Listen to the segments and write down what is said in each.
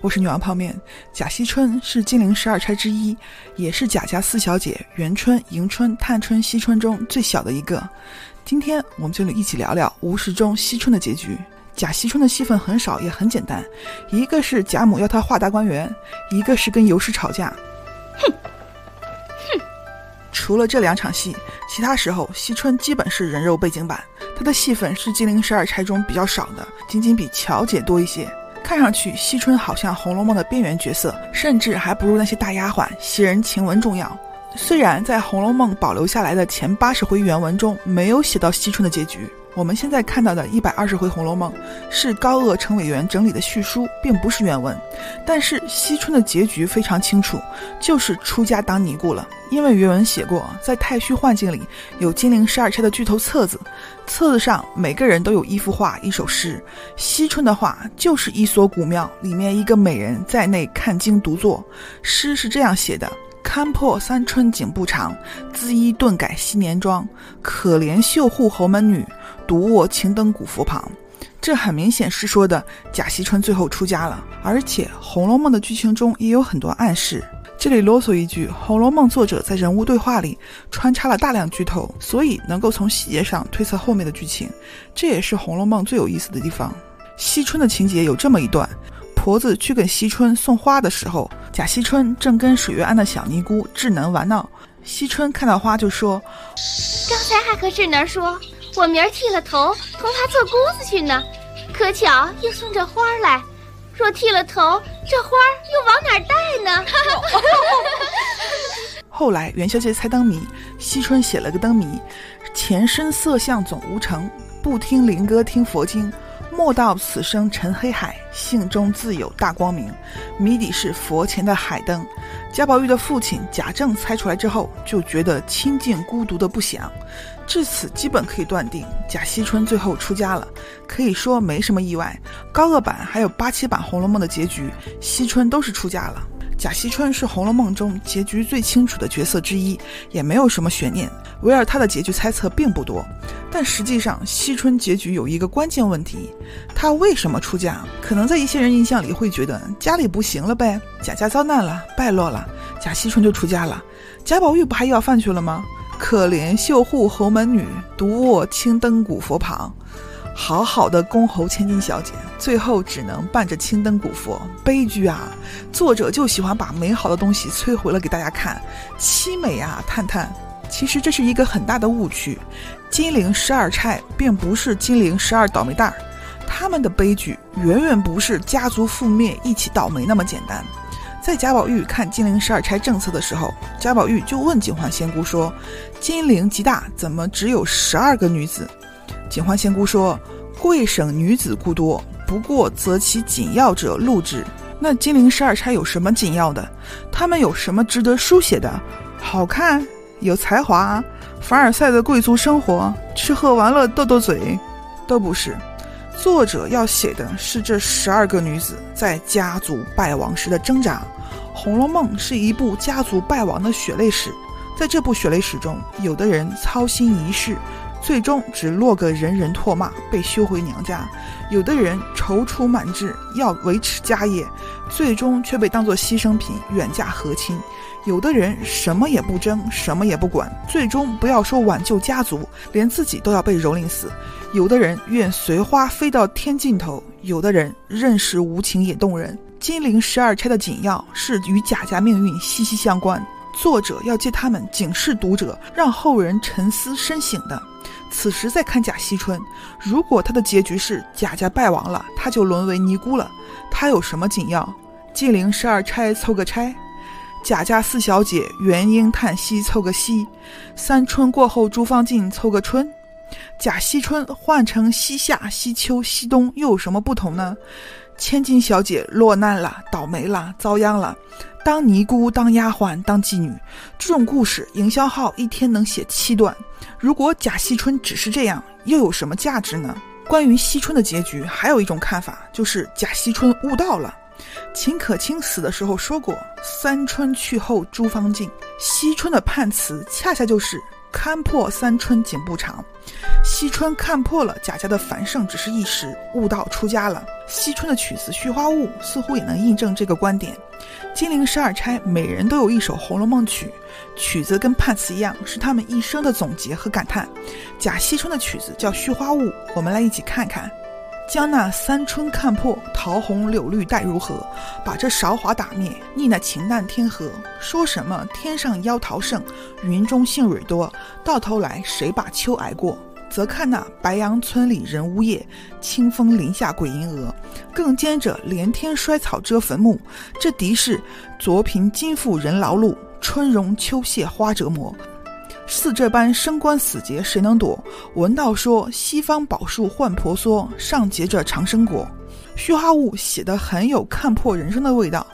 我是女王泡面。贾惜春是金陵十二钗之一，也是贾家四小姐元春、迎春、探春、惜春中最小的一个。今天我们就一起聊聊吴十中惜春的结局。贾惜春的戏份很少，也很简单，一个是贾母要他画大观园，一个是跟尤氏吵架。哼，哼。除了这两场戏，其他时候惜春基本是人肉背景板。她的戏份是金陵十二钗中比较少的，仅仅比乔姐多一些。看上去惜春好像《红楼梦》的边缘角色，甚至还不如那些大丫鬟袭人、晴雯重要。虽然在《红楼梦》保留下来的前八十回原文中没有写到惜春的结局。我们现在看到的一百二十回《红楼梦》是高鹗、程委员整理的序书，并不是原文。但是惜春的结局非常清楚，就是出家当尼姑了。因为原文写过，在太虚幻境里有金陵十二钗的巨头册子，册子上每个人都有一幅画、一首诗。惜春的画就是一所古庙里面一个美人在内看经读作，诗是这样写的。看破三春景不长，恣衣顿改昔年妆。可怜绣户侯门女，独卧青灯古佛旁。这很明显是说的贾惜春最后出家了。而且《红楼梦》的剧情中也有很多暗示。这里啰嗦一句，《红楼梦》作者在人物对话里穿插了大量剧透，所以能够从细节上推测后面的剧情。这也是《红楼梦》最有意思的地方。惜春的情节有这么一段。婆子去给惜春送花的时候，贾惜春正跟水月庵的小尼姑智能玩闹。惜春看到花就说：“刚才还和智能说，我明儿剃了头，同他做姑子去呢。可巧又送这花来，若剃了头，这花又往哪带呢？” 后来元宵节猜灯谜，惜春写了个灯谜：“前身色相总无成，不听灵歌听佛经。”莫道此生沉黑海，性中自有大光明。谜底是佛前的海灯。贾宝玉的父亲贾政猜出来之后，就觉得清静孤独的不祥。至此，基本可以断定贾惜春最后出家了。可以说没什么意外。高鹗版还有八七版《红楼梦》的结局，惜春都是出家了。贾惜春是《红楼梦》中结局最清楚的角色之一，也没有什么悬念。围绕他的结局猜测并不多，但实际上惜春结局有一个关键问题：他为什么出家？可能在一些人印象里会觉得家里不行了呗，贾家遭难了，败落了，贾惜春就出家了。贾宝玉不还要饭去了吗？可怜绣户侯门女，独卧青灯古佛旁。好好的宫侯千金小姐，最后只能伴着青灯古佛，悲剧啊！作者就喜欢把美好的东西摧毁了给大家看，凄美啊！探探，其实这是一个很大的误区。金陵十二钗并不是金陵十二倒霉蛋儿，他们的悲剧远远不是家族覆灭一起倒霉那么简单。在贾宝玉看金陵十二钗政策的时候，贾宝玉就问警幻仙姑说：“金陵极大，怎么只有十二个女子？”警幻仙姑说：“贵省女子故多，不过择其紧要者录之。那金陵十二钗有什么紧要的？她们有什么值得书写的？好看，有才华，凡尔赛的贵族生活，吃喝玩乐，斗斗嘴，都不是。作者要写的是这十二个女子在家族败亡时的挣扎。《红楼梦》是一部家族败亡的血泪史，在这部血泪史中，有的人操心一世。”最终只落个人人唾骂，被休回娘家；有的人踌躇满志，要维持家业，最终却被当作牺牲品远嫁和亲；有的人什么也不争，什么也不管，最终不要说挽救家族，连自己都要被蹂躏死；有的人愿随花飞到天尽头，有的人任时无情也动人。金陵十二钗的紧要是与贾家命运息息相关，作者要借他们警示读者，让后人沉思深省的。此时再看贾惜春，如果他的结局是贾家败亡了，他就沦为尼姑了，他有什么紧要？金陵十二钗凑个钗，贾家四小姐元英、叹息凑个息，三春过后朱芳静凑个春，贾惜春换成西夏、西秋、西冬又有什么不同呢？千金小姐落难了，倒霉了，遭殃了。当尼姑、当丫鬟、当妓女，这种故事，营销号一天能写七段。如果贾惜春只是这样，又有什么价值呢？关于惜春的结局，还有一种看法，就是贾惜春悟道了。秦可卿死的时候说过：“三春去后诸芳尽。”惜春的判词恰恰就是看破三春景不长。惜春看破了贾家的繁盛只是一时，悟道出家了。惜春的曲子《絮花坞》似乎也能印证这个观点。金陵十二钗每人都有一首《红楼梦》曲，曲子跟判词一样，是他们一生的总结和感叹。贾惜春的曲子叫《絮花坞》，我们来一起看看。将那三春看破，桃红柳绿待如何？把这韶华打灭，逆那情淡天和。说什么天上妖桃盛，云中杏蕊多，到头来谁把秋挨过？则看那白杨村里人呜咽，清风林下鬼吟蛾。更兼着连天衰草遮坟墓，这敌是昨贫今富人劳碌，春荣秋谢花折磨。似这般生关死劫谁能躲？闻道说西方宝树换婆娑，上结着长生果。虚花物写得很有看破人生的味道。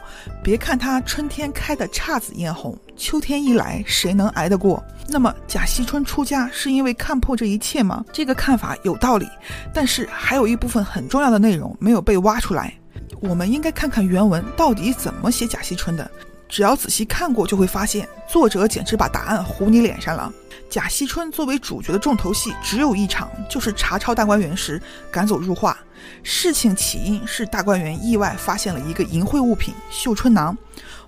别看它春天开的姹紫嫣红，秋天一来谁能挨得过？那么贾惜春出家是因为看破这一切吗？这个看法有道理，但是还有一部分很重要的内容没有被挖出来。我们应该看看原文到底怎么写贾惜春的。只要仔细看过，就会发现作者简直把答案糊你脸上了。贾惜春作为主角的重头戏只有一场，就是查抄大观园时赶走入画。事情起因是大观园意外发现了一个淫秽物品——绣春囊。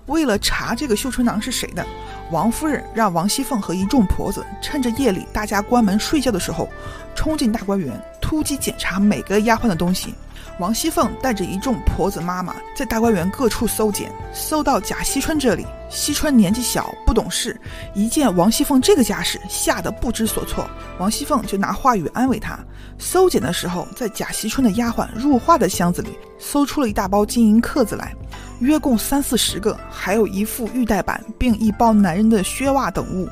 为了查这个绣春囊是谁的，王夫人让王熙凤和一众婆子趁着夜里大家关门睡觉的时候，冲进大观园，突击检查每个丫鬟的东西。王熙凤带着一众婆子妈妈在大观园各处搜检，搜到贾惜春这里。惜春年纪小，不懂事，一见王熙凤这个架势，吓得不知所措。王熙凤就拿话语安慰他。搜检的时候，在贾惜春的丫鬟入画的箱子里，搜出了一大包金银刻子来，约共三四十个，还有一副玉带板，并一包男人的靴袜等物。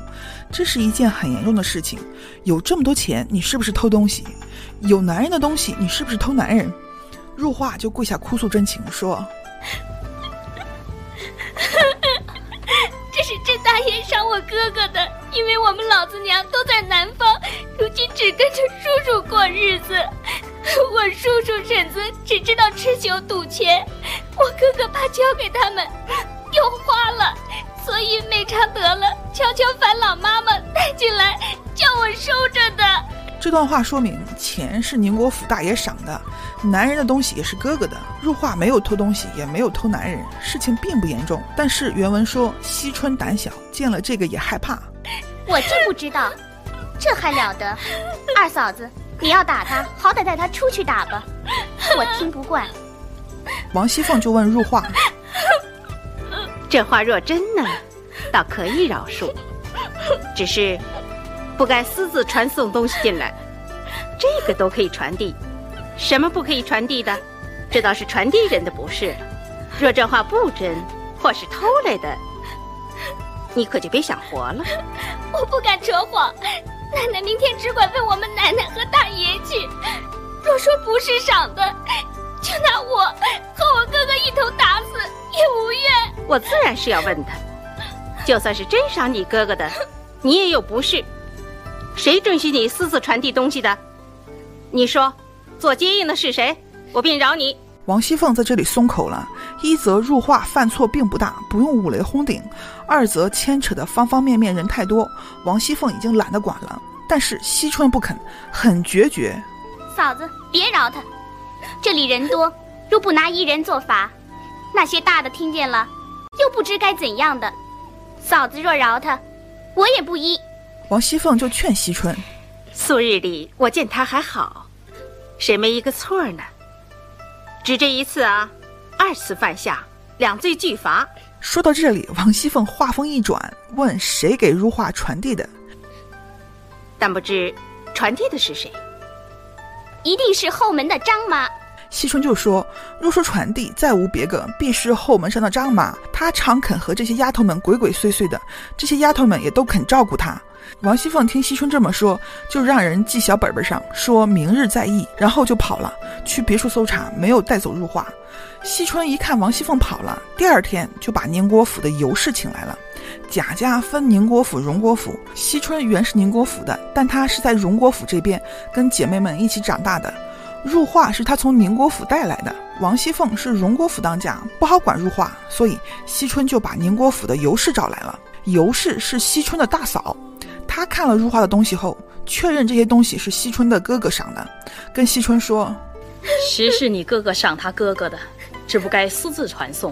这是一件很严重的事情。有这么多钱，你是不是偷东西？有男人的东西，你是不是偷男人？入画就跪下哭诉真情，说：“ 这是甄大爷赏我哥哥的，因为我们老子娘都在南方，如今只跟着叔叔过日子。我叔叔婶子只知道吃酒赌钱，我哥哥怕交给他们又花了，所以没偿得了，悄悄烦老妈妈带进来，叫我收着的。”这段话说明，钱是宁国府大爷赏的。男人的东西也是哥哥的，入画没有偷东西，也没有偷男人，事情并不严重。但是原文说，惜春胆小，见了这个也害怕。我就不知道，这还了得！二嫂子，你要打他，好歹带他出去打吧。我听不惯。王熙凤就问入画：“ 这话若真呢，倒可以饶恕，只是不该私自传送东西进来，这个都可以传递。”什么不可以传递的？这倒是传递人的不是。若这话不真，或是偷来的，你可就别想活了。我不敢扯谎，奶奶明天只管问我们奶奶和大爷去。若说不是赏的，就拿我和我哥哥一同打死也无怨。我自然是要问他，就算是真赏你哥哥的，你也有不是。谁准许你私自传递东西的？你说。做接应的是谁？我便饶你。王熙凤在这里松口了。一则入画犯错并不大，不用五雷轰顶；二则牵扯的方方面面人太多，王熙凤已经懒得管了。但是惜春不肯，很决绝。嫂子，别饶他，这里人多，若不拿一人做法，那些大的听见了，又不知该怎样的。嫂子若饶他，我也不依。王熙凤就劝惜春：素日里我见他还好。谁没一个错呢？只这一次啊，二次犯下，两罪俱罚。说到这里，王熙凤话锋一转，问谁给如画传递的？但不知传递的是谁？一定是后门的张妈。惜春就说：“若说传递，再无别个，必是后门上的张妈。她常肯和这些丫头们鬼鬼祟祟的，这些丫头们也都肯照顾她。”王熙凤听惜春这么说，就让人记小本本上，说明日再议，然后就跑了，去别处搜查，没有带走入画。惜春一看王熙凤跑了，第二天就把宁国府的尤氏请来了。贾家分宁国府、荣国府，惜春原是宁国府的，但她是在荣国府这边跟姐妹们一起长大的。入画是她从宁国府带来的。王熙凤是荣国府当家，不好管入画，所以惜春就把宁国府的尤氏找来了。尤氏是惜春的大嫂。他看了入画的东西后，确认这些东西是惜春的哥哥赏的，跟惜春说：“ 实是你哥哥赏他哥哥的，这不该私自传送。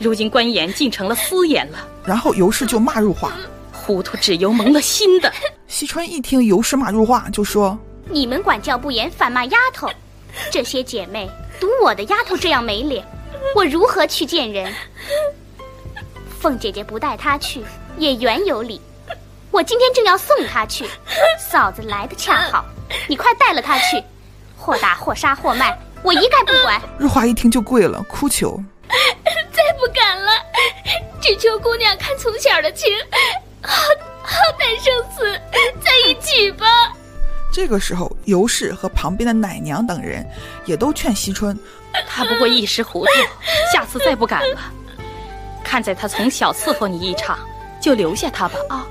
如今官言竟成了私言了。”然后尤氏就骂入画：“糊涂只由蒙了心的。”惜春一听尤氏骂入画，就说：“你们管教不严，反骂丫头。这些姐妹赌我的丫头这样没脸，我如何去见人？凤姐姐不带她去，也原有理。”我今天正要送他去，嫂子来的恰好，你快带了他去，或打或杀或卖，我一概不管。日华一听就跪了，哭求：“再不敢了，只求姑娘看从小的情，好好歹生死在一起吧。”这个时候，尤氏和旁边的奶娘等人也都劝惜春：“他不过一时糊涂，下次再不敢了。看在他从小伺候你一场，就留下他吧。”啊。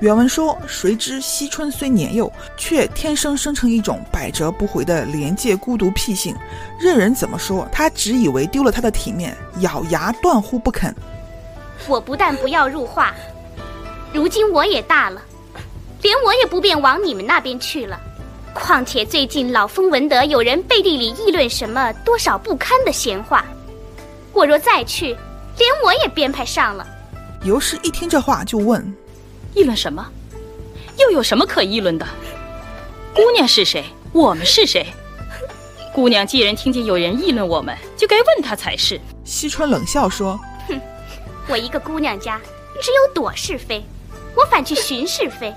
原文说：“谁知惜春虽年幼，却天生生成一种百折不回的廉洁孤独癖性。任人怎么说，他只以为丢了他的体面，咬牙断乎不肯。我不但不要入画，如今我也大了，连我也不便往你们那边去了。况且最近老风闻得有人背地里议论什么多少不堪的闲话，我若再去，连我也编排上了。”尤氏一听这话，就问。议论什么？又有什么可议论的？姑娘是谁？我们是谁？姑娘既然听见有人议论我们，就该问她才是。西川冷笑说：“哼，我一个姑娘家，只有躲是非，我反去寻是非，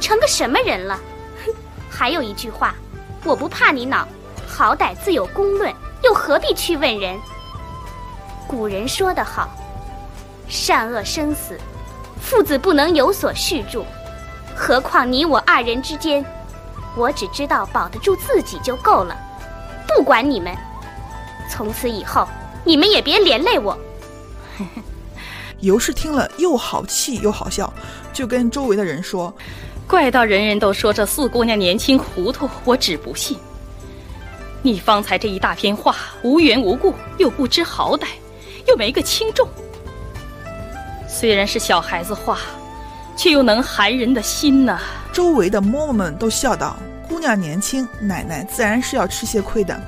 成个什么人了？还有一句话，我不怕你恼，好歹自有公论，又何必去问人？古人说得好，善恶生死。”父子不能有所续住，何况你我二人之间，我只知道保得住自己就够了，不管你们。从此以后，你们也别连累我。尤氏听了又好气又好笑，就跟周围的人说：“怪到人人都说这四姑娘年轻糊涂，我只不信。你方才这一大篇话，无缘无故，又不知好歹，又没个轻重。”虽然是小孩子话，却又能寒人的心呢。周围的嬷嬷们都笑道：“姑娘年轻，奶奶自然是要吃些亏的。”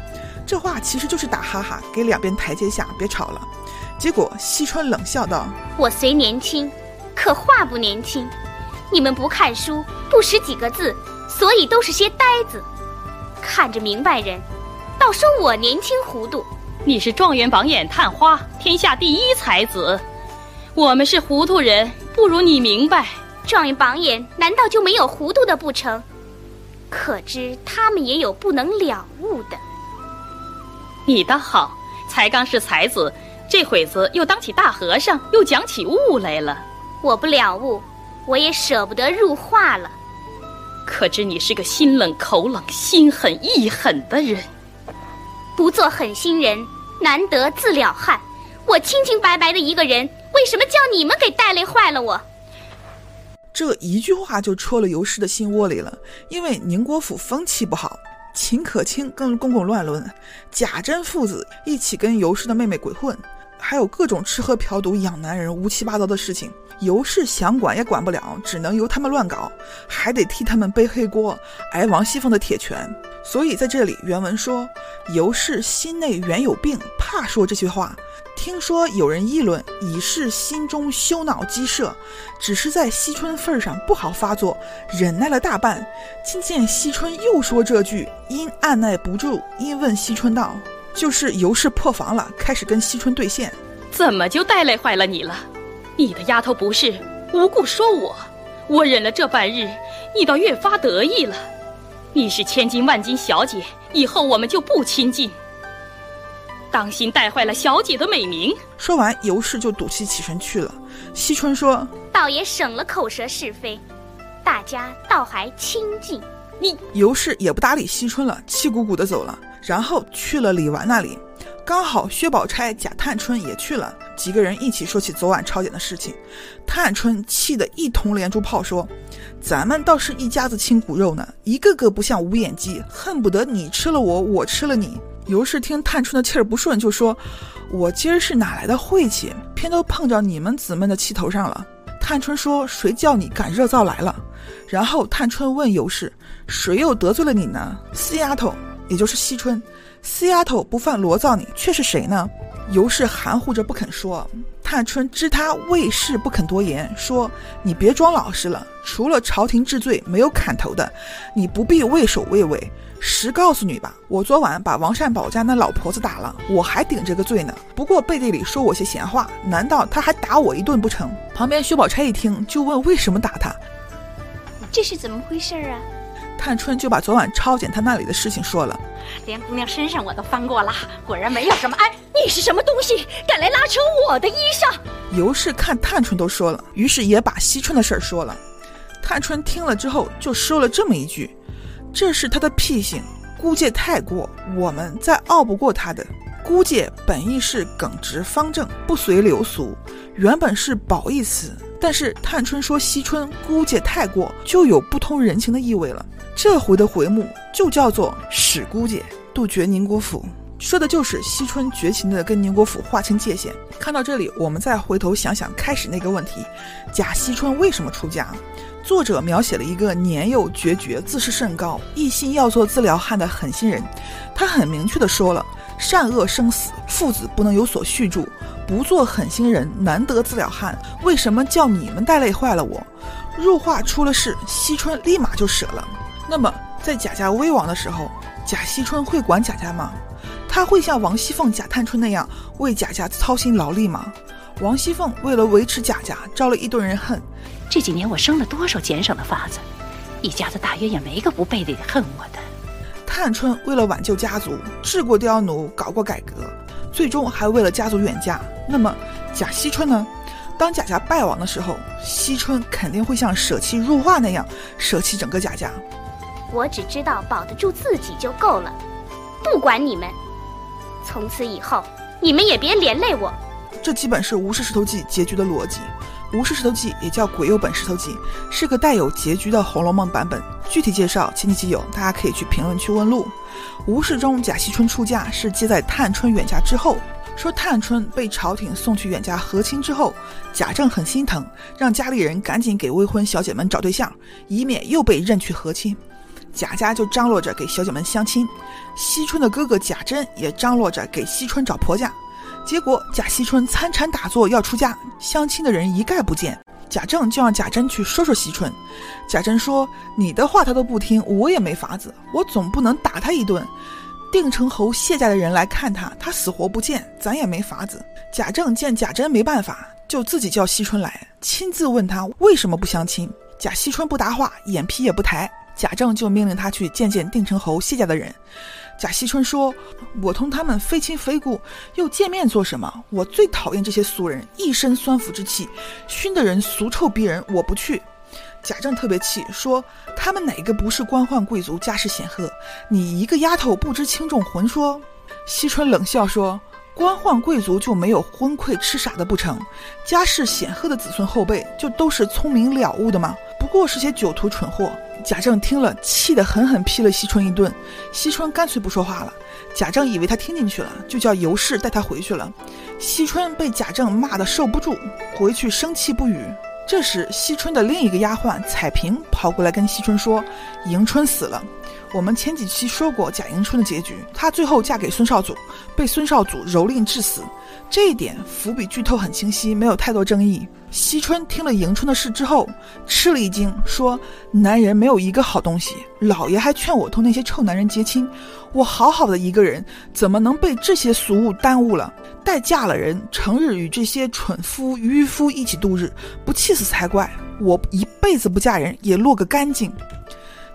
这话其实就是打哈哈，给两边台阶下，别吵了。结果惜春冷笑道：“我虽年轻，可话不年轻。你们不看书，不识几个字，所以都是些呆子。看着明白人，倒说我年轻糊涂。你是状元榜眼探花，天下第一才子。”我们是糊涂人，不如你明白。状元榜眼难道就没有糊涂的不成？可知他们也有不能了悟的。你倒好，才刚是才子，这会子又当起大和尚，又讲起悟来了。我不了悟，我也舍不得入画了。可知你是个心冷口冷、心狠意狠的人。不做狠心人，难得自了汉。我清清白白的一个人。为什么叫你们给带累坏了我？这一句话就戳了尤氏的心窝里了。因为宁国府风气不好，秦可卿跟公公乱伦，贾珍父子一起跟尤氏的妹妹鬼混，还有各种吃喝嫖赌养男人、乌七八糟的事情。尤氏想管也管不了，只能由他们乱搞，还得替他们背黑锅，挨王熙凤的铁拳。所以在这里原文说，尤氏心内原有病，怕说这些话。听说有人议论，已是心中羞恼积射，只是在惜春份上不好发作，忍耐了大半。今见惜春又说这句，因按耐不住，因问惜春道：“就是尤氏破防了，开始跟惜春对线，怎么就带累坏了你了？你的丫头不是无故说我，我忍了这半日，你倒越发得意了。你是千金万金小姐，以后我们就不亲近。”当心带坏了小姐的美名。说完，尤氏就赌气起身去了。惜春说：“倒也省了口舌是非，大家倒还亲近。”你尤氏也不搭理惜春了，气鼓鼓的走了。然后去了李纨那里，刚好薛宝钗、贾探春也去了，几个人一起说起昨晚抄检的事情。探春气得一通连珠炮，说：“咱们倒是一家子亲骨肉呢，一个个不像无眼鸡，恨不得你吃了我，我吃了你。”尤氏听探春的气儿不顺，就说：“我今儿是哪来的晦气，偏都碰着你们姊妹的气头上了。”探春说：“谁叫你赶热灶来了？”然后探春问尤氏：“谁又得罪了你呢？”四丫头，也就是惜春。四丫头不犯罗造你，却是谁呢？尤氏含糊着不肯说。探春知他为事不肯多言，说：“你别装老实了，除了朝廷治罪，没有砍头的，你不必畏首畏尾。实告诉你吧，我昨晚把王善保家那老婆子打了，我还顶着个罪呢。不过背地里说我些闲话，难道他还打我一顿不成？”旁边薛宝钗一听，就问：“为什么打他？这是怎么回事啊？”探春就把昨晚抄检他那里的事情说了。连姑娘身上我都翻过了，果然没有什么。哎，你是什么东西，敢来拉扯我的衣裳？尤氏看探春都说了，于是也把惜春的事儿说了。探春听了之后，就说了这么一句：“这是他的癖性，姑姐太过，我们再拗不过他的。姑姐本意是耿直方正，不随流俗，原本是褒义词。但是探春说惜春姑姐太过，就有不通人情的意味了。”这回的回目就叫做“史姑姐杜绝宁国府”，说的就是惜春绝情的跟宁国府划清界限。看到这里，我们再回头想想开始那个问题：贾惜春为什么出家？作者描写了一个年幼决绝、自视甚高、一心要做自辽汉的狠心人。他很明确的说了：善恶生死，父子不能有所续住，不做狠心人，难得自辽汉。为什么叫你们带累坏了我？入画出了事，惜春立马就舍了。那么，在贾家危亡的时候，贾惜春会管贾家吗？他会像王熙凤、贾探春那样为贾家操心劳力吗？王熙凤为了维持贾家，招了一堆人恨。这几年我生了多少俭省的法子，一家子大约也没个不背地里恨我的。探春为了挽救家族，治过刁奴，搞过改革，最终还为了家族远嫁。那么贾惜春呢？当贾家败亡的时候，惜春肯定会像舍弃入画那样舍弃整个贾家。我只知道保得住自己就够了，不管你们。从此以后，你们也别连累我。这基本是《吴氏石头记》结局的逻辑。《吴氏石头记》也叫《鬼友本石头记》，是个带有结局的《红楼梦》版本。具体介绍，前几集有，大家可以去评论区问路。吴氏中贾惜春出嫁是接在探春远嫁之后，说探春被朝廷送去远嫁和亲之后，贾政很心疼，让家里人赶紧给未婚小姐们找对象，以免又被认去和亲。贾家就张罗着给小姐们相亲，惜春的哥哥贾珍也张罗着给惜春找婆家。结果贾惜春参禅打坐要出家，相亲的人一概不见。贾政就让贾珍去说说惜春。贾珍说：“你的话他都不听，我也没法子，我总不能打他一顿。定城侯谢家的人来看他，他死活不见，咱也没法子。”贾政见贾珍没办法，就自己叫惜春来，亲自问他为什么不相亲。贾惜春不答话，眼皮也不抬。贾政就命令他去见见定城侯谢家的人。贾惜春说：“我同他们非亲非故，又见面做什么？我最讨厌这些俗人，一身酸腐之气，熏得人俗臭逼人。我不去。”贾政特别气，说：“他们哪个不是官宦贵族，家世显赫？你一个丫头不知轻重，混说。”惜春冷笑说：“官宦贵族就没有昏聩痴傻的不成？家世显赫的子孙后辈就都是聪明了悟的吗？不过是些酒徒蠢货。”贾政听了，气得狠狠批了惜春一顿。惜春干脆不说话了。贾政以为他听进去了，就叫尤氏带他回去了。惜春被贾政骂得受不住，回去生气不语。这时，惜春的另一个丫鬟彩萍跑过来跟惜春说：“迎春死了。”我们前几期说过贾迎春的结局，她最后嫁给孙绍祖，被孙绍祖蹂躏致死。这一点伏笔剧透很清晰，没有太多争议。惜春听了迎春的事之后，吃了一惊，说：“男人没有一个好东西，老爷还劝我同那些臭男人结亲，我好好的一个人，怎么能被这些俗物耽误了？待嫁了人，成日与这些蠢夫愚夫一起度日，不气死才怪！我一辈子不嫁人，也落个干净。”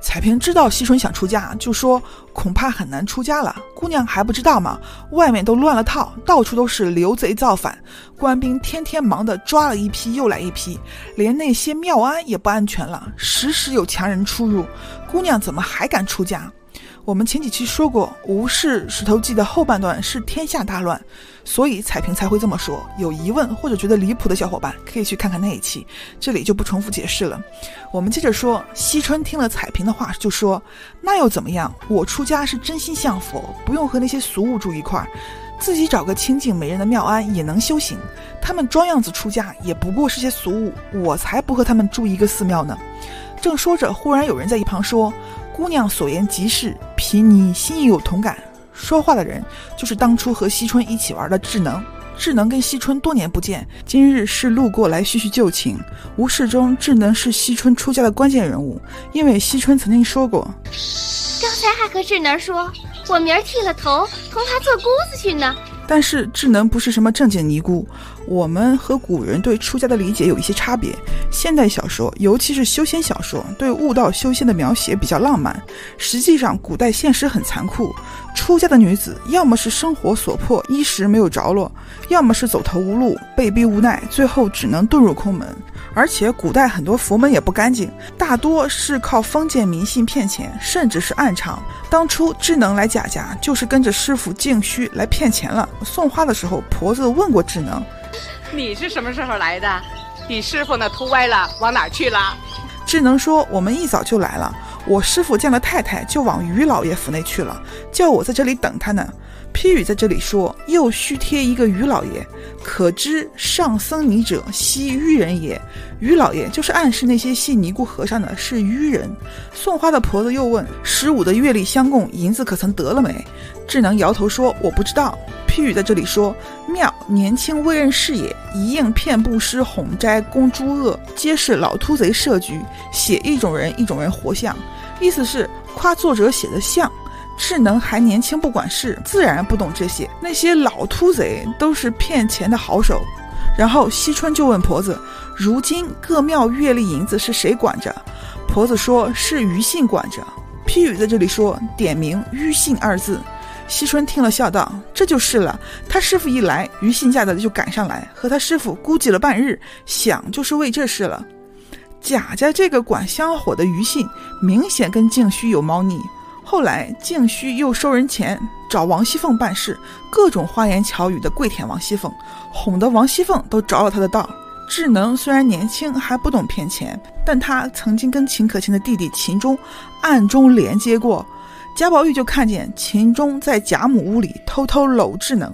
彩萍知道惜春想出家，就说恐怕很难出家了。姑娘还不知道吗？外面都乱了套，到处都是流贼造反，官兵天天忙得抓了一批又来一批，连那些庙庵也不安全了，时时有强人出入。姑娘怎么还敢出家？我们前几期说过，《吴氏石头记》的后半段是天下大乱，所以彩萍才会这么说。有疑问或者觉得离谱的小伙伴，可以去看看那一期，这里就不重复解释了。我们接着说，惜春听了彩萍的话，就说：“那又怎么样？我出家是真心向佛，不用和那些俗物住一块儿。自己找个清静没人的庙庵也能修行。他们装样子出家，也不过是些俗物，我才不和他们住一个寺庙呢。正说着，忽然有人在一旁说：“姑娘所言极是，皮尼心亦有同感。”说话的人就是当初和惜春一起玩的智能。智能跟惜春多年不见，今日是路过来叙叙旧情。无事中，智能是惜春出家的关键人物，因为惜春曾经说过，刚才还和智能说，我明儿剃了头，同他做姑子去呢。但是智能不是什么正经尼姑，我们和古人对出家的理解有一些差别。现代小说，尤其是修仙小说，对悟道修仙的描写比较浪漫。实际上，古代现实很残酷，出家的女子要么是生活所迫，衣食没有着落，要么是走投无路，被逼无奈，最后只能遁入空门。而且古代很多佛门也不干净，大多是靠封建迷信骗钱，甚至是暗娼。当初智能来贾家，就是跟着师傅净虚来骗钱了。送花的时候，婆子问过智能：“你是什么时候来的？你师傅呢秃歪了，往哪去了？”智能说：“我们一早就来了，我师傅见了太太，就往于老爷府内去了，叫我在这里等他呢。”批语在这里说：“又须贴一个于老爷。”可知上僧尼者，悉愚人也。于老爷就是暗示那些信尼姑和尚的是愚人。送花的婆子又问：十五的月例相供，银子可曾得了没？智能摇头说：我不知道。批语在这里说：妙，年轻未认事也，一应骗布施哄斋供诸恶，皆是老秃贼设局，写一种人一种人活像，意思是夸作者写的像。智能还年轻，不管事，自然不懂这些。那些老秃贼都是骗钱的好手。然后惜春就问婆子：“如今各庙月例银子是谁管着？”婆子说：“是余信管着。”批语在这里说：“点名‘余信’二字。”惜春听了，笑道：“这就是了。他师傅一来，于信吓得就赶上来，和他师傅估计了半日，想就是为这事了。贾家这个管香火的于信，明显跟静虚有猫腻。”后来，静虚又收人钱，找王熙凤办事，各种花言巧语的跪舔王熙凤，哄得王熙凤都着了他的道。智能虽然年轻还不懂骗钱，但他曾经跟秦可卿的弟弟秦钟暗中连接过。贾宝玉就看见秦钟在贾母屋里偷偷搂智能。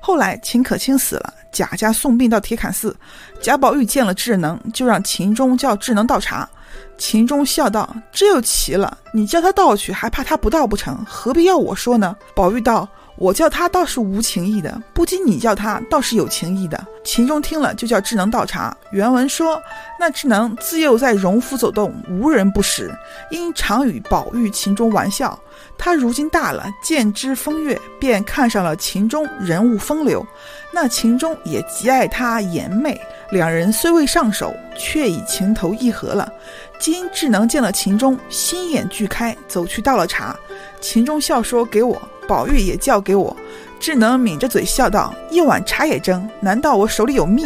后来秦可卿死了，贾家送殡到铁槛寺，贾宝玉见了智能，就让秦钟叫智能倒茶。秦钟笑道：“这又奇了，你叫他倒去，还怕他不倒不成？何必要我说呢？”宝玉道：“我叫他倒是无情义的，不经你叫他倒是有情义的。”秦钟听了，就叫智能倒茶。原文说：“那智能自幼在荣府走动，无人不识，因常与宝玉、秦钟玩笑。他如今大了，见之风月，便看上了秦钟人物风流。那秦钟也极爱他颜媚，两人虽未上手，却已情投意合了。”今智能见了秦钟，心眼俱开，走去倒了茶。秦钟笑说：“给我。”宝玉也叫给我。智能抿着嘴笑道：“一碗茶也争？难道我手里有蜜？”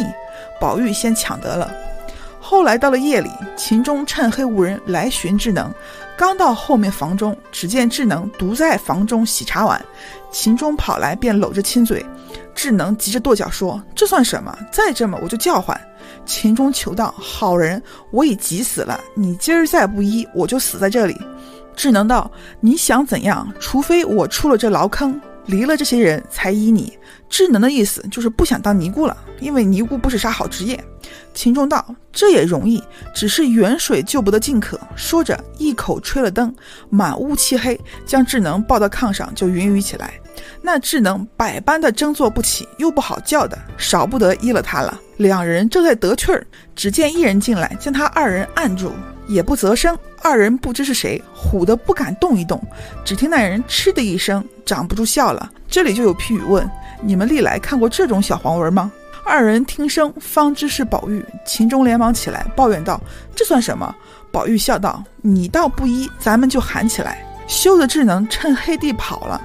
宝玉先抢得了。后来到了夜里，秦钟趁黑无人来寻智能，刚到后面房中，只见智能独在房中洗茶碗。秦钟跑来便搂着亲嘴，智能急着跺脚说：“这算什么？再这么我就叫唤。”秦钟求道：“好人，我已急死了，你今儿再不依，我就死在这里。”智能道：“你想怎样？除非我出了这牢坑，离了这些人才依你。”智能的意思就是不想当尼姑了，因为尼姑不是啥好职业。秦钟道：“这也容易，只是远水救不得近渴。”说着，一口吹了灯，满屋漆黑，将智能抱到炕上就云雨起来。那智能百般的争坐不起，又不好叫的，少不得依了他了。两人正在得趣儿，只见一人进来，将他二人按住，也不择声。二人不知是谁，唬得不敢动一动。只听那人嗤的一声，掌不住笑了。这里就有批语问：你们历来看过这种小黄文吗？二人听声，方知是宝玉。秦钟连忙起来抱怨道：“这算什么？”宝玉笑道：“你倒不依，咱们就喊起来。”羞的智能趁黑地跑了。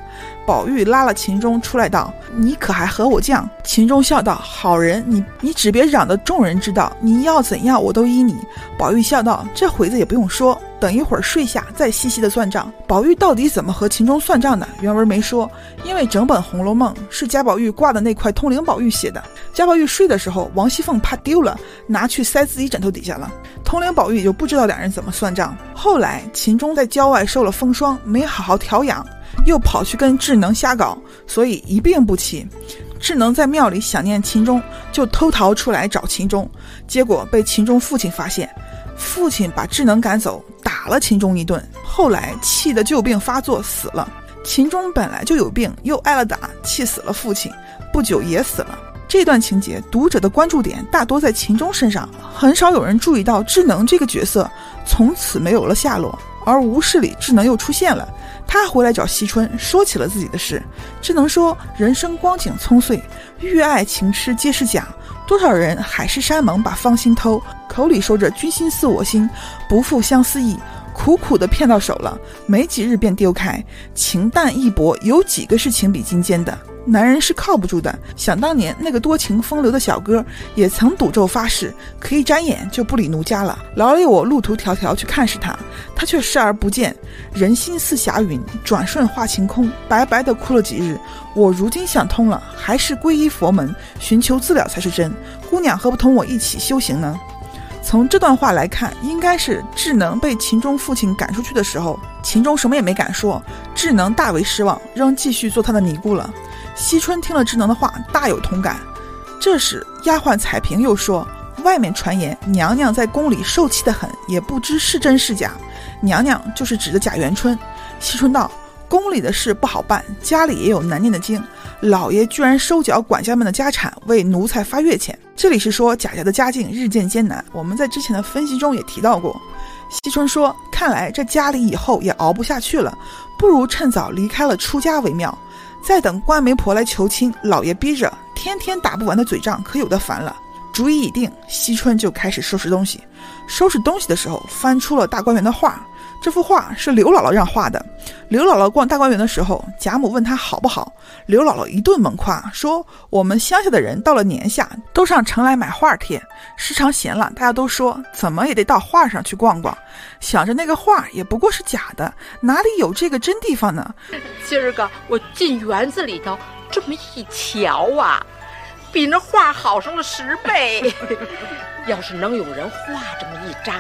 宝玉拉了秦钟出来道：“你可还和我犟？”秦钟笑道：“好人，你你只别嚷得众人知道，你要怎样我都依你。”宝玉笑道：“这会子也不用说，等一会儿睡下再细细的算账。”宝玉到底怎么和秦钟算账的？原文没说，因为整本《红楼梦》是贾宝玉挂的那块通灵宝玉写的。贾宝玉睡的时候，王熙凤怕丢了，拿去塞自己枕头底下了。通灵宝玉就不知道两人怎么算账。后来秦钟在郊外受了风霜，没好好调养。又跑去跟智能瞎搞，所以一病不起。智能在庙里想念秦钟，就偷逃出来找秦钟，结果被秦钟父亲发现，父亲把智能赶走，打了秦钟一顿，后来气得旧病发作死了。秦钟本来就有病，又挨了打，气死了父亲，不久也死了。这段情节，读者的关注点大多在秦钟身上，很少有人注意到智能这个角色从此没有了下落。而吴氏里，智能又出现了。他回来找惜春，说起了自己的事。智能说：“人生光景葱碎，欲爱情痴皆是假。多少人海誓山盟把芳心偷，口里说着君心似我心，不负相思意，苦苦的骗到手了，没几日便丢开。情淡意薄，有几个是情比金坚的？”男人是靠不住的。想当年，那个多情风流的小哥也曾赌咒发誓，可一眨眼就不理奴家了。劳累我路途迢迢去看视他，他却视而不见。人心似霞云，转瞬化晴空，白白的哭了几日。我如今想通了，还是皈依佛门，寻求自了才是真。姑娘何不同我一起修行呢？从这段话来看，应该是智能被秦钟父亲赶出去的时候，秦钟什么也没敢说，智能大为失望，仍继续做他的尼姑了。惜春听了智能的话，大有同感。这时，丫鬟彩萍又说：“外面传言娘娘在宫里受气得很，也不知是真是假。娘娘就是指的贾元春。”惜春道：“宫里的事不好办，家里也有难念的经。老爷居然收缴管家们的家产，为奴才发月钱。这里是说贾家的家境日渐艰难。我们在之前的分析中也提到过。”惜春说：“看来这家里以后也熬不下去了，不如趁早离开了出家为妙。”再等官媒婆来求亲，老爷逼着，天天打不完的嘴仗，可有的烦了。主意已定，惜春就开始收拾东西。收拾东西的时候，翻出了大观园的画。这幅画是刘姥姥让画的。刘姥姥逛大观园的时候，贾母问她好不好，刘姥姥一顿猛夸，说我们乡下的人到了年下，都上城来买画贴，时常闲了，大家都说怎么也得到画上去逛逛。想着那个画也不过是假的，哪里有这个真地方呢？今儿个我进园子里头这么一瞧啊，比那画好上了十倍。要是能有人画这么一张，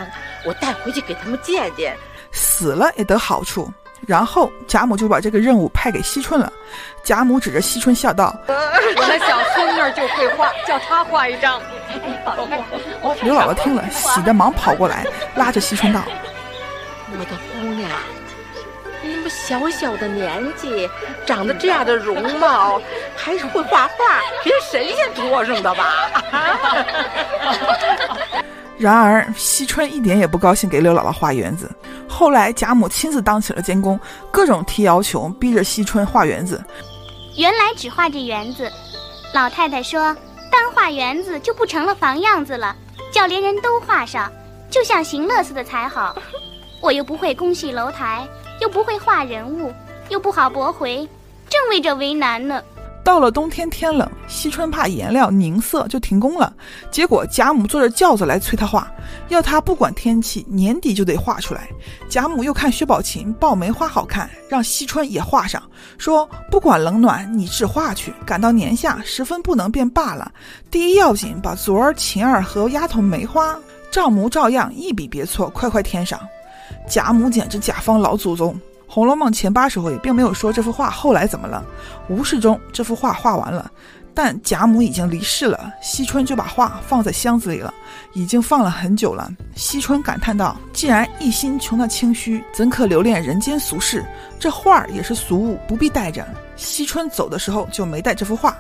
我带回去给他们见见。死了也得好处，然后贾母就把这个任务派给惜春了。贾母指着惜春笑道：“我那小孙女就会画，叫她画一张。”刘姥姥听了，喜得忙跑过来，拉着惜春道：“我的姑娘，你那么小小的年纪，长得这样的容貌，还是会画画，别神仙托上的吧？” 然而，惜春一点也不高兴给刘姥姥画园子。后来，贾母亲自当起了监工，各种提要求，逼着惜春画园子。原来只画这园子，老太太说，单画园子就不成了房样子了，叫连人都画上，就像行乐似的才好。我又不会宫戏楼台，又不会画人物，又不好驳回，正为这为难呢。到了冬天，天冷，惜春怕颜料凝涩，就停工了。结果贾母坐着轿子来催他画，要他不管天气，年底就得画出来。贾母又看薛宝琴抱梅花好看，让惜春也画上，说不管冷暖，你只画去。赶到年下，十分不能便罢了。第一要紧，把昨儿琴儿和丫头梅花照模照样，一笔别错，快快添上。贾母简直甲方老祖宗。《红楼梦》前八十回并没有说这幅画后来怎么了。吴氏中这幅画画完了，但贾母已经离世了，惜春就把画放在箱子里了，已经放了很久了。惜春感叹道：“既然一心穷那清虚，怎可留恋人间俗事？这画儿也是俗物，不必带着。”惜春走的时候就没带这幅画。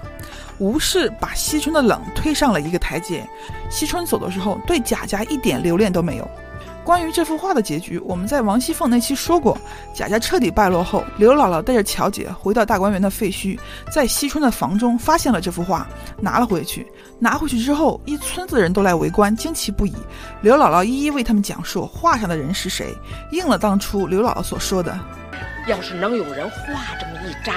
吴氏把惜春的冷推上了一个台阶。惜春走的时候对贾家一点留恋都没有。关于这幅画的结局，我们在王熙凤那期说过。贾家彻底败落后，刘姥姥带着巧姐回到大观园的废墟，在惜春的房中发现了这幅画，拿了回去。拿回去之后，一村子的人都来围观，惊奇不已。刘姥姥一一为他们讲述画上的人是谁，应了当初刘姥姥所说的：“要是能有人画这么一张，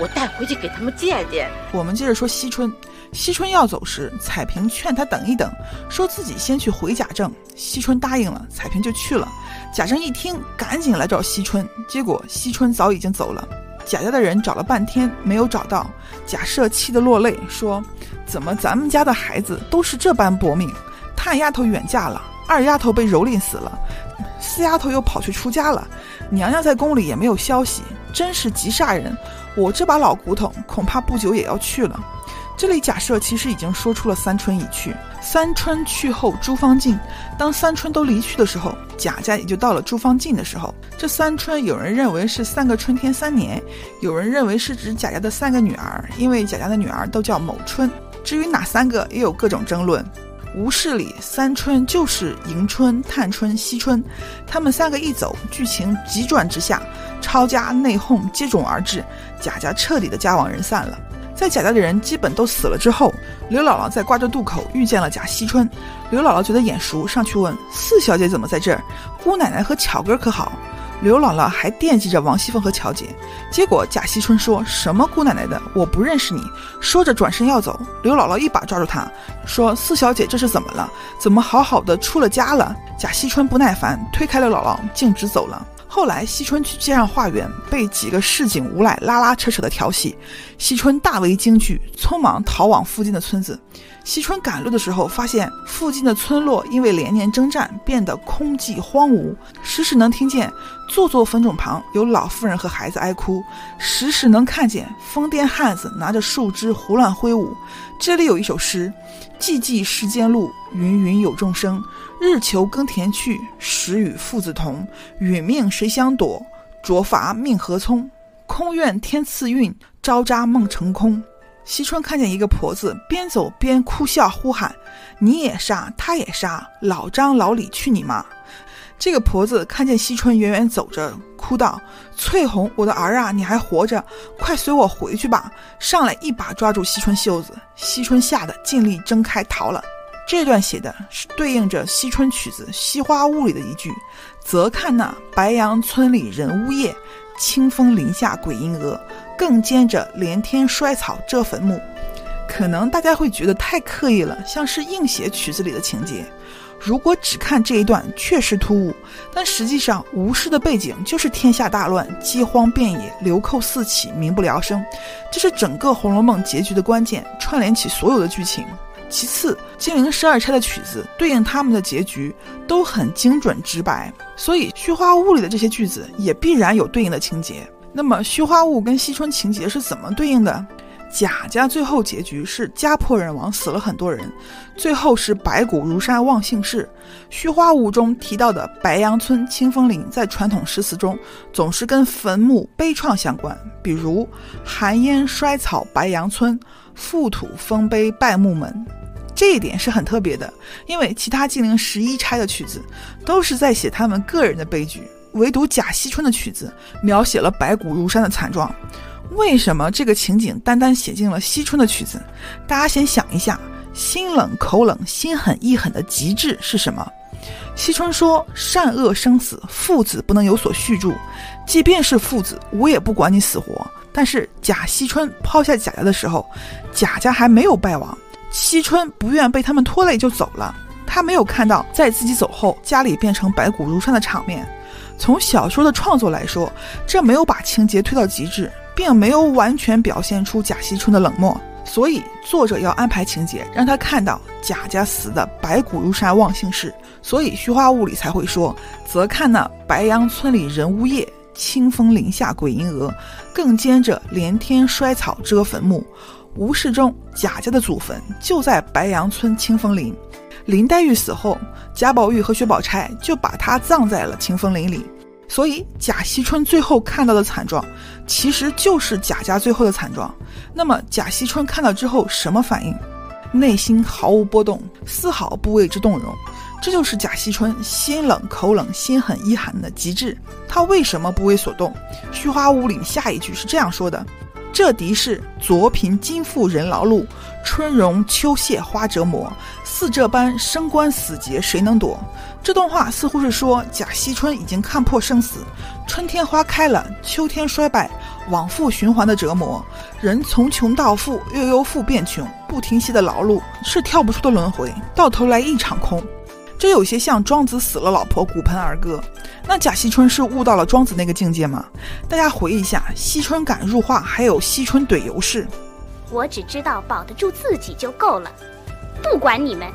我带回去给他们见见。”我们接着说惜春。惜春要走时，彩萍劝他等一等，说自己先去回贾政。惜春答应了，彩萍就去了。贾政一听，赶紧来找惜春，结果惜春早已经走了。贾家的人找了半天没有找到，贾赦气得落泪，说：“怎么咱们家的孩子都是这般薄命？探丫头远嫁了，二丫头被蹂躏死了，四丫头又跑去出家了，娘娘在宫里也没有消息。真是极煞人！我这把老骨头恐怕不久也要去了。这里假设其实已经说出了三春已去，三春去后诸方尽。当三春都离去的时候，贾家也就到了诸方尽的时候。这三春，有人认为是三个春天三年，有人认为是指贾家的三个女儿，因为贾家的女儿都叫某春。至于哪三个，也有各种争论。吴氏里三春就是迎春、探春、惜春，他们三个一走，剧情急转直下，抄家内讧接踵而至，贾家彻底的家亡人散了。在贾家的人基本都死了之后，刘姥姥在挂着渡口遇见了贾惜春。刘姥姥觉得眼熟，上去问四小姐怎么在这儿？姑奶奶和巧哥可好？刘姥姥还惦记着王熙凤和巧姐。结果贾惜春说什么姑奶奶的，我不认识你。说着转身要走，刘姥姥一把抓住他，说四小姐这是怎么了？怎么好好的出了家了？贾惜春不耐烦，推开了姥姥，径直走了。后来，惜春去街上化缘，被几个市井无赖拉拉扯扯的调戏，惜春大为惊惧，匆忙逃往附近的村子。惜春赶路的时候，发现附近的村落因为连年征战，变得空寂荒芜，时时能听见座座坟冢旁有老妇人和孩子哀哭，时时能看见疯癫汉子拿着树枝胡乱挥舞。这里有一首诗：“寂寂世间路，芸芸有众生。”日求耕田去，时与父子同。殒命谁相躲？卓伐命何聪？空怨天赐运，招扎梦成空。惜春看见一个婆子，边走边哭笑呼喊：“你也杀，他也杀，老张老李去你妈！”这个婆子看见惜春远远走着，哭道：“翠红，我的儿啊，你还活着，快随我回去吧！”上来一把抓住惜春袖子，惜春吓得尽力挣开逃了。这段写的是对应着惜春曲子《惜花坞》里的一句：“则看那白杨村里人呜咽，清风林下鬼吟蛾，更兼着连天衰草遮坟墓。”可能大家会觉得太刻意了，像是硬写曲子里的情节。如果只看这一段，确实突兀。但实际上，吴氏的背景就是天下大乱，饥荒遍野，流寇四起，民不聊生。这是整个《红楼梦》结局的关键，串联起所有的剧情。其次，金陵十二钗的曲子对应他们的结局都很精准直白，所以《虚花坞》里的这些句子也必然有对应的情节。那么，《虚花坞》跟惜春情节是怎么对应的？贾家最后结局是家破人亡，死了很多人，最后是白骨如山忘姓氏。《虚花坞》中提到的白杨村、清风林，在传统诗词中总是跟坟墓悲怆相关，比如“寒烟衰草白杨村，覆土丰碑败木门”。这一点是很特别的，因为其他金陵十一钗的曲子都是在写他们个人的悲剧，唯独贾惜春的曲子描写了白骨如山的惨状。为什么这个情景单单写进了惜春的曲子？大家先想一下，心冷口冷、心狠意狠的极致是什么？惜春说：“善恶生死，父子不能有所续住。即便是父子，我也不管你死活。”但是贾惜春抛下贾家的时候，贾家还没有败亡。惜春不愿被他们拖累，就走了。他没有看到在自己走后，家里变成白骨如山的场面。从小说的创作来说，这没有把情节推到极致，并没有完全表现出贾惜春的冷漠。所以，作者要安排情节，让他看到贾家死的白骨如山忘姓氏。所以，《虚花坞》里才会说：“则看那白杨村里人呜咽，清风林下鬼吟蛾，更兼着连天衰草遮坟墓。”吴世忠贾家的祖坟就在白杨村清风林，林黛玉死后，贾宝玉和薛宝钗就把她葬在了清风林里，所以贾惜春最后看到的惨状，其实就是贾家最后的惨状。那么贾惜春看到之后什么反应？内心毫无波动，丝毫不为之动容。这就是贾惜春心冷口冷、心狠意寒的极致。他为什么不为所动？《虚花坞》里下一句是这样说的。这敌是昨贫今富人劳碌，春荣秋谢花折磨。似这般生关死劫，谁能躲？这段话似乎是说贾惜春已经看破生死，春天花开了，秋天衰败，往复循环的折磨。人从穷到富，又由富变穷，不停息的劳碌是跳不出的轮回，到头来一场空。这有些像庄子死了老婆，骨盆儿歌。那贾惜春是悟到了庄子那个境界吗？大家回忆一下，惜春敢入画，还有惜春怼尤氏。我只知道保得住自己就够了，不管你们。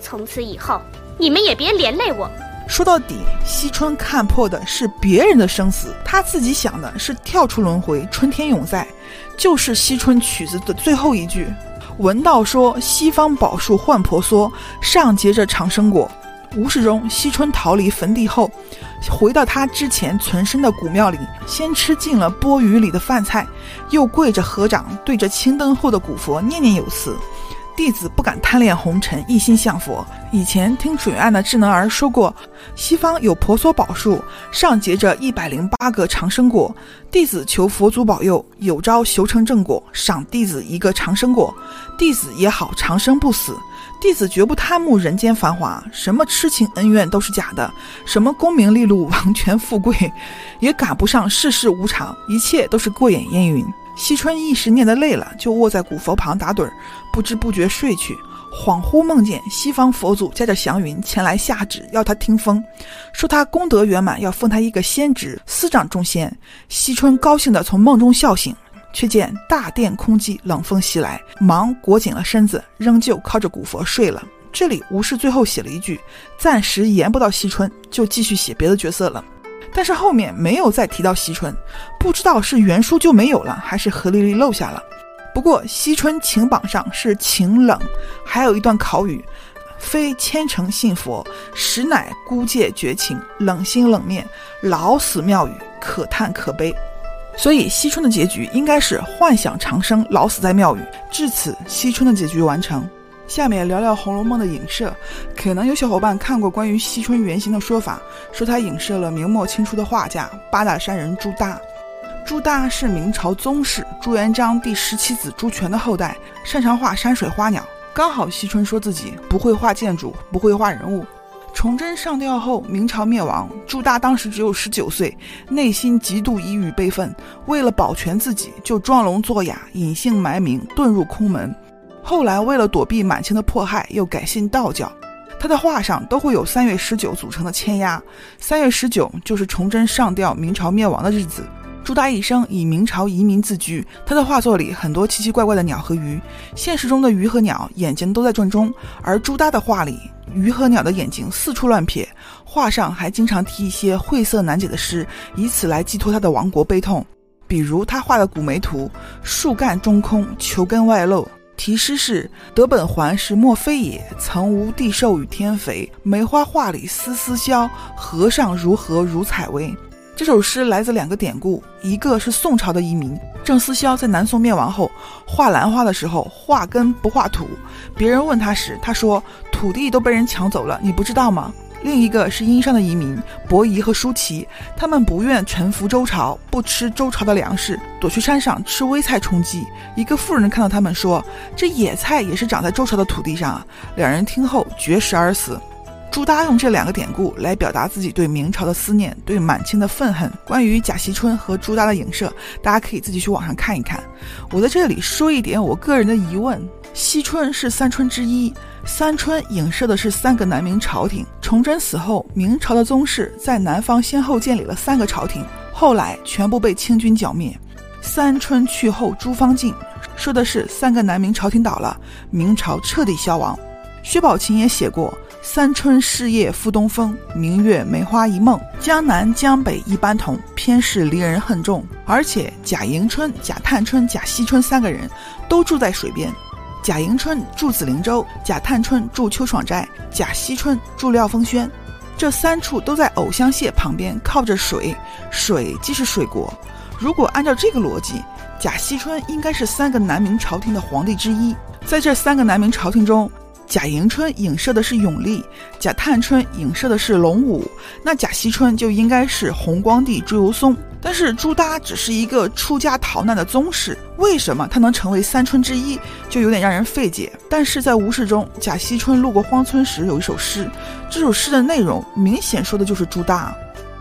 从此以后，你们也别连累我，说到底，惜春看破的是别人的生死，他自己想的是跳出轮回，春天永在。就是惜春曲子的最后一句：“闻道说西方宝树幻婆娑，上结着长生果。”无事中，惜春逃离坟地后，回到他之前存身的古庙里，先吃尽了钵盂里的饭菜，又跪着合掌，对着青灯后的古佛念念有词。弟子不敢贪恋红尘，一心向佛。以前听水岸的智能儿说过，西方有婆娑宝树，上结着一百零八个长生果。弟子求佛祖保佑，有朝修成正果，赏弟子一个长生果。弟子也好长生不死。弟子绝不贪慕人间繁华，什么痴情恩怨都是假的，什么功名利禄、王权富贵，也赶不上世事无常，一切都是过眼烟云。惜春一时念得累了，就卧在古佛旁打盹儿，不知不觉睡去。恍惚梦见西方佛祖驾着祥云前来下旨，要他听风，说他功德圆满，要封他一个仙职，司掌众仙。惜春高兴地从梦中笑醒，却见大殿空寂，冷风袭来，忙裹紧了身子，仍旧靠着古佛睡了。这里吴氏最后写了一句：“暂时言不到惜春，就继续写别的角色了。”但是后面没有再提到惜春，不知道是原书就没有了，还是何丽丽漏下了。不过惜春情榜上是情冷，还有一段考语：非虔诚信佛，实乃孤介绝情，冷心冷面，老死庙宇，可叹可悲。所以惜春的结局应该是幻想长生，老死在庙宇。至此，惜春的结局完成。下面聊聊《红楼梦》的影射，可能有小伙伴看过关于惜春原型的说法，说它影射了明末清初的画家八大山人朱耷。朱耷是明朝宗室朱元璋第十七子朱权的后代，擅长画山水花鸟。刚好惜春说自己不会画建筑，不会画人物。崇祯上吊后，明朝灭亡，朱耷当时只有十九岁，内心极度抑郁悲愤，为了保全自己，就装聋作哑，隐姓埋名，遁入空门。后来，为了躲避满清的迫害，又改信道教。他的画上都会有三月十九组成的签押，三月十九就是崇祯上吊、明朝灭亡的日子。朱耷一生以明朝遗民自居，他的画作里很多奇奇怪怪的鸟和鱼。现实中的鱼和鸟眼睛都在转中，而朱耷的画里，鱼和鸟的眼睛四处乱瞥。画上还经常题一些晦涩难解的诗，以此来寄托他的亡国悲痛。比如他画的《古梅图》，树干中空，球根外露。题诗是：得本还是莫非也？曾无地寿与天肥。梅花画里丝丝消，和尚如何如采薇？这首诗来自两个典故，一个是宋朝的遗民郑思肖在南宋灭亡后画兰花的时候画根不画土，别人问他时，他说土地都被人抢走了，你不知道吗？另一个是殷商的移民伯夷和舒淇，他们不愿臣服周朝，不吃周朝的粮食，躲去山上吃微菜充饥。一个妇人看到他们说：“这野菜也是长在周朝的土地上啊！”两人听后绝食而死。朱耷用这两个典故来表达自己对明朝的思念，对满清的愤恨。关于贾惜春和朱耷的影射，大家可以自己去网上看一看。我在这里说一点我个人的疑问：惜春是三春之一。三春影射的是三个南明朝廷。崇祯死后，明朝的宗室在南方先后建立了三个朝廷，后来全部被清军剿灭。三春去后诸方尽，说的是三个南明朝廷倒了，明朝彻底消亡。薛宝琴也写过：“三春事业复东风，明月梅花一梦。江南江北一般同，偏是离人恨重。”而且贾迎春、贾探春、贾惜春三个人都住在水边。贾迎春住紫菱洲，贾探春住秋爽斋，贾惜春住廖峰轩，这三处都在藕香榭旁边，靠着水，水即是水国。如果按照这个逻辑，贾惜春应该是三个南明朝廷的皇帝之一。在这三个南明朝廷中，贾迎春影射的是永历，贾探春影射的是隆武，那贾惜春就应该是弘光帝朱由崧。但是朱耷只是一个出家逃难的宗室，为什么他能成为三春之一，就有点让人费解。但是在无事中，贾惜春路过荒村时有一首诗，这首诗的内容明显说的就是朱耷。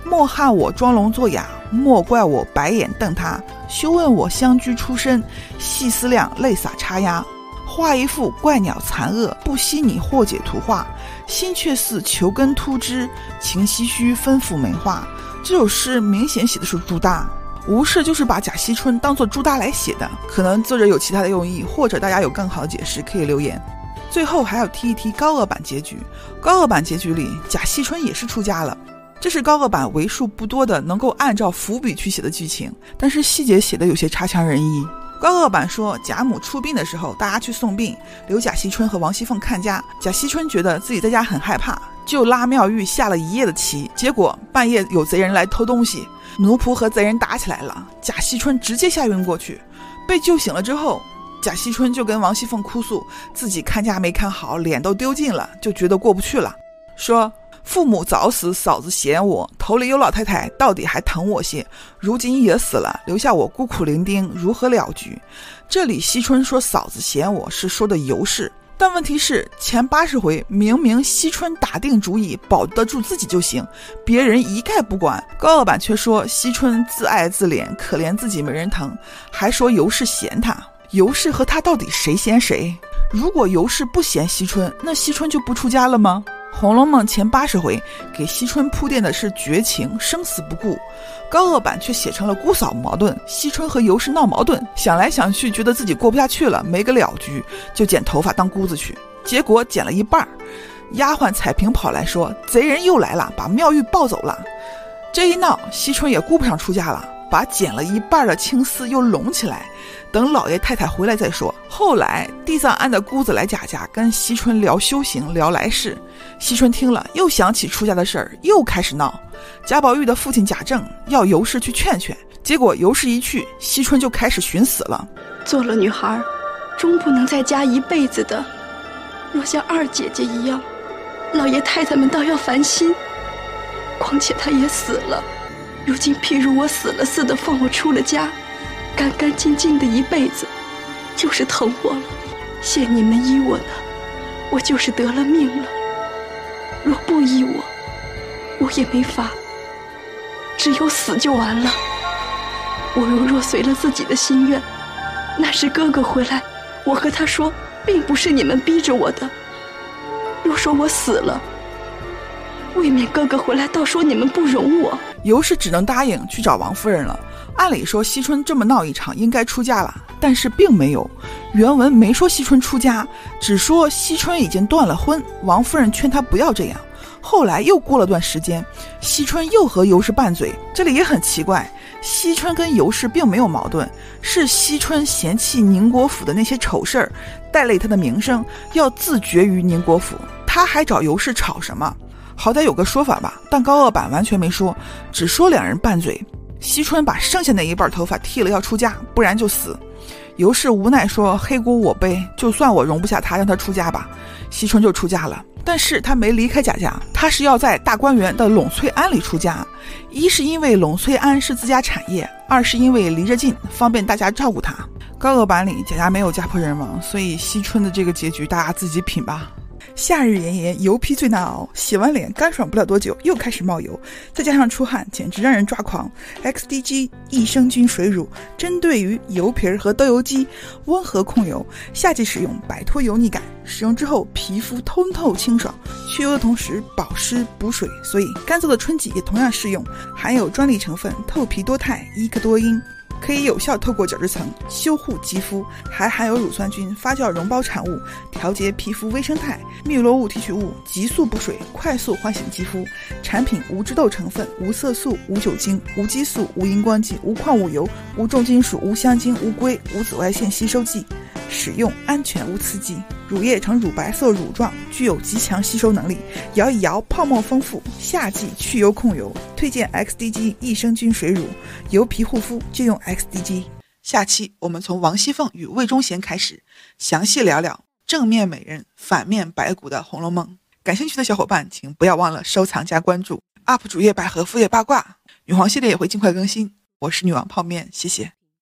莫汉我装聋作哑，莫怪我白眼瞪他。休问我乡居出身，细思量，泪洒插压。画一幅怪鸟残恶，不惜你或解图画。心却似球根秃枝，情唏嘘吩咐梅花。这首诗明显写的是朱耷，吴氏就是把贾惜春当做朱耷来写的，可能作者有其他的用意，或者大家有更好的解释可以留言。最后还要提一提高鹗版结局。高鹗版结局里，贾惜春也是出家了。这是高鹗版为数不多的能够按照伏笔去写的剧情，但是细节写的有些差强人意。高鹗版说，贾母出殡的时候，大家去送殡，留贾惜春和王熙凤看家。贾惜春觉得自己在家很害怕，就拉妙玉下了一夜的棋。结果半夜有贼人来偷东西，奴仆和贼人打起来了，贾惜春直接吓晕过去。被救醒了之后，贾惜春就跟王熙凤哭诉自己看家没看好，脸都丢尽了，就觉得过不去了，说。父母早死，嫂子嫌我头里有老太太，到底还疼我些。如今也死了，留下我孤苦伶仃，如何了局？这里惜春说嫂子嫌我是说的尤氏，但问题是前八十回明明惜春打定主意保得住自己就行，别人一概不管。高鹗版却说惜春自爱自怜，可怜自己没人疼，还说尤氏嫌他。尤氏和他到底谁嫌谁？如果尤氏不嫌惜春，那惜春就不出家了吗？《红楼梦》前八十回给惜春铺垫的是绝情，生死不顾；高鹗版却写成了姑嫂矛盾，惜春和尤氏闹矛盾，想来想去，觉得自己过不下去了，没个了局，就剪头发当姑子去。结果剪了一半，丫鬟彩萍跑来说：“贼人又来了，把妙玉抱走了。”这一闹，惜春也顾不上出嫁了，把剪了一半的青丝又拢起来。等老爷太太回来再说。后来地藏庵的姑子来贾家跟惜春聊修行，聊来世。惜春听了，又想起出家的事儿，又开始闹。贾宝玉的父亲贾政要尤氏去劝劝，结果尤氏一去，惜春就开始寻死了。做了女孩，终不能在家一辈子的。若像二姐姐一样，老爷太太们倒要烦心。况且她也死了，如今譬如我死了似的，放我出了家。干干净净的一辈子，就是疼我了。现你们医我呢，我就是得了命了。若不医我，我也没法。只有死就完了。我如若随了自己的心愿，那时哥哥回来，我和他说，并不是你们逼着我的。若说我死了，未免哥哥回来倒说你们不容我。尤氏只能答应去找王夫人了。按理说，惜春这么闹一场，应该出嫁了，但是并没有。原文没说惜春出家，只说惜春已经断了婚。王夫人劝她不要这样。后来又过了段时间，惜春又和尤氏拌嘴。这里也很奇怪，惜春跟尤氏并没有矛盾，是惜春嫌弃宁国府的那些丑事儿，带累他的名声，要自绝于宁国府。他还找尤氏吵什么？好歹有个说法吧。但高鹗版完全没说，只说两人拌嘴。惜春把剩下那一半头发剃了，要出家，不然就死。尤氏无奈说：“黑锅我背，就算我容不下他，让他出家吧。”惜春就出家了，但是他没离开贾家，他是要在大观园的栊翠庵里出家。一是因为栊翠庵是自家产业，二是因为离着近，方便大家照顾他。高鹗版里贾家没有家破人亡，所以惜春的这个结局大家自己品吧。夏日炎炎，油皮最难熬。洗完脸干爽不了多久，又开始冒油，再加上出汗，简直让人抓狂。XDG 益生菌水乳针对于油皮儿和痘油肌，温和控油，夏季使用摆脱油腻感。使用之后皮肤通透清爽，去油的同时保湿补水，所以干燥的春季也同样适用。含有专利成分透皮多肽伊克多因。可以有效透过角质层修护肌肤，还含有乳酸菌发酵溶胞产物，调节皮肤微生态。蜜罗物提取物急速补水，快速唤醒肌肤。产品无脂豆成分，无色素，无酒精，无激素，无荧光剂，无矿物油，无重金属，无香精，无硅，无紫外线吸收剂。使用安全无刺激，乳液呈乳白色乳状，具有极强吸收能力。摇一摇，泡沫丰富，夏季去油控油。推荐 XDG 益生菌水乳，油皮护肤就用 XDG。下期我们从王熙凤与魏忠贤开始，详细聊聊正面美人、反面白骨的《红楼梦》。感兴趣的小伙伴，请不要忘了收藏加关注。UP 主页百合副业八卦，女皇系列也会尽快更新。我是女王泡面，谢谢。